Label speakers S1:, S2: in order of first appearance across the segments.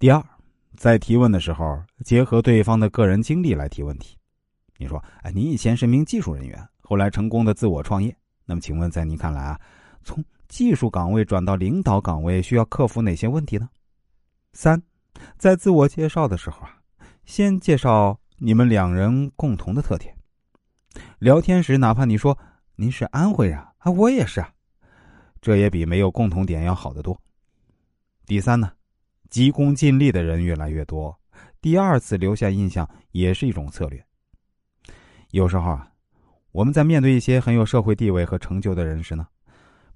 S1: 第二，在提问的时候，结合对方的个人经历来提问题。你说：“哎，您以前是名技术人员，后来成功的自我创业。那么，请问在您看来啊，从技术岗位转到领导岗位需要克服哪些问题呢？”三，在自我介绍的时候啊，先介绍你们两人共同的特点。聊天时，哪怕你说您是安徽人啊，我也是啊，这也比没有共同点要好得多。第三呢，急功近利的人越来越多，第二次留下印象也是一种策略。有时候啊，我们在面对一些很有社会地位和成就的人时呢，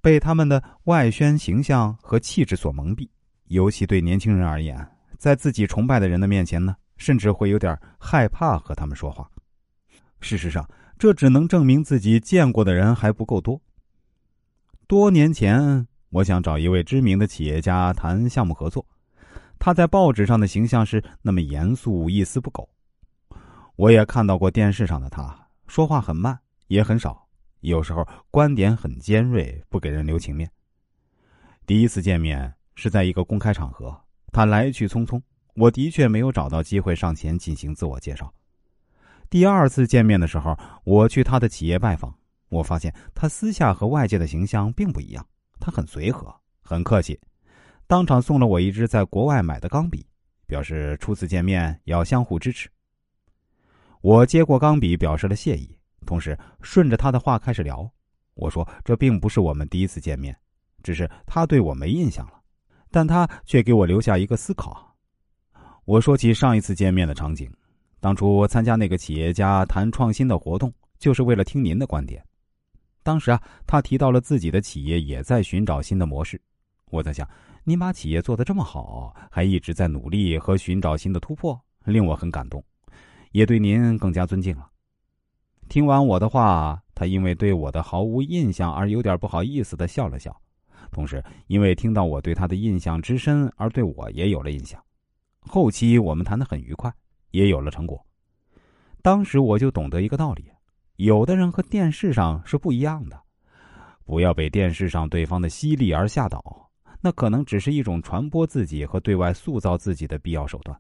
S1: 被他们的外宣形象和气质所蒙蔽。尤其对年轻人而言，在自己崇拜的人的面前呢，甚至会有点害怕和他们说话。事实上，这只能证明自己见过的人还不够多。多年前，我想找一位知名的企业家谈项目合作，他在报纸上的形象是那么严肃，一丝不苟。我也看到过电视上的他，说话很慢，也很少，有时候观点很尖锐，不给人留情面。第一次见面是在一个公开场合，他来去匆匆，我的确没有找到机会上前进行自我介绍。第二次见面的时候，我去他的企业拜访，我发现他私下和外界的形象并不一样，他很随和，很客气，当场送了我一支在国外买的钢笔，表示初次见面要相互支持。我接过钢笔，表示了谢意，同时顺着他的话开始聊。我说：“这并不是我们第一次见面，只是他对我没印象了，但他却给我留下一个思考。”我说起上一次见面的场景，当初参加那个企业家谈创新的活动，就是为了听您的观点。当时啊，他提到了自己的企业也在寻找新的模式。我在想，您把企业做得这么好，还一直在努力和寻找新的突破，令我很感动。也对您更加尊敬了。听完我的话，他因为对我的毫无印象而有点不好意思的笑了笑，同时因为听到我对他的印象之深而对我也有了印象。后期我们谈得很愉快，也有了成果。当时我就懂得一个道理：有的人和电视上是不一样的，不要被电视上对方的犀利而吓倒，那可能只是一种传播自己和对外塑造自己的必要手段。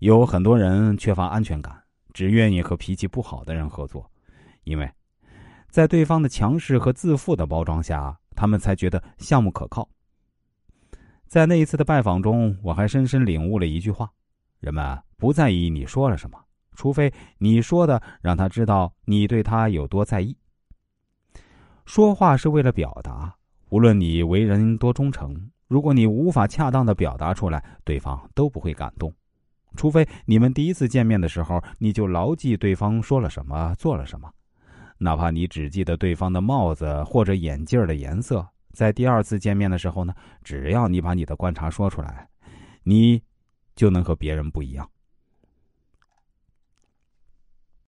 S1: 有很多人缺乏安全感，只愿意和脾气不好的人合作，因为，在对方的强势和自负的包装下，他们才觉得项目可靠。在那一次的拜访中，我还深深领悟了一句话：人们不在意你说了什么，除非你说的让他知道你对他有多在意。说话是为了表达，无论你为人多忠诚，如果你无法恰当的表达出来，对方都不会感动。除非你们第一次见面的时候，你就牢记对方说了什么，做了什么，哪怕你只记得对方的帽子或者眼镜的颜色，在第二次见面的时候呢，只要你把你的观察说出来，你就能和别人不一样。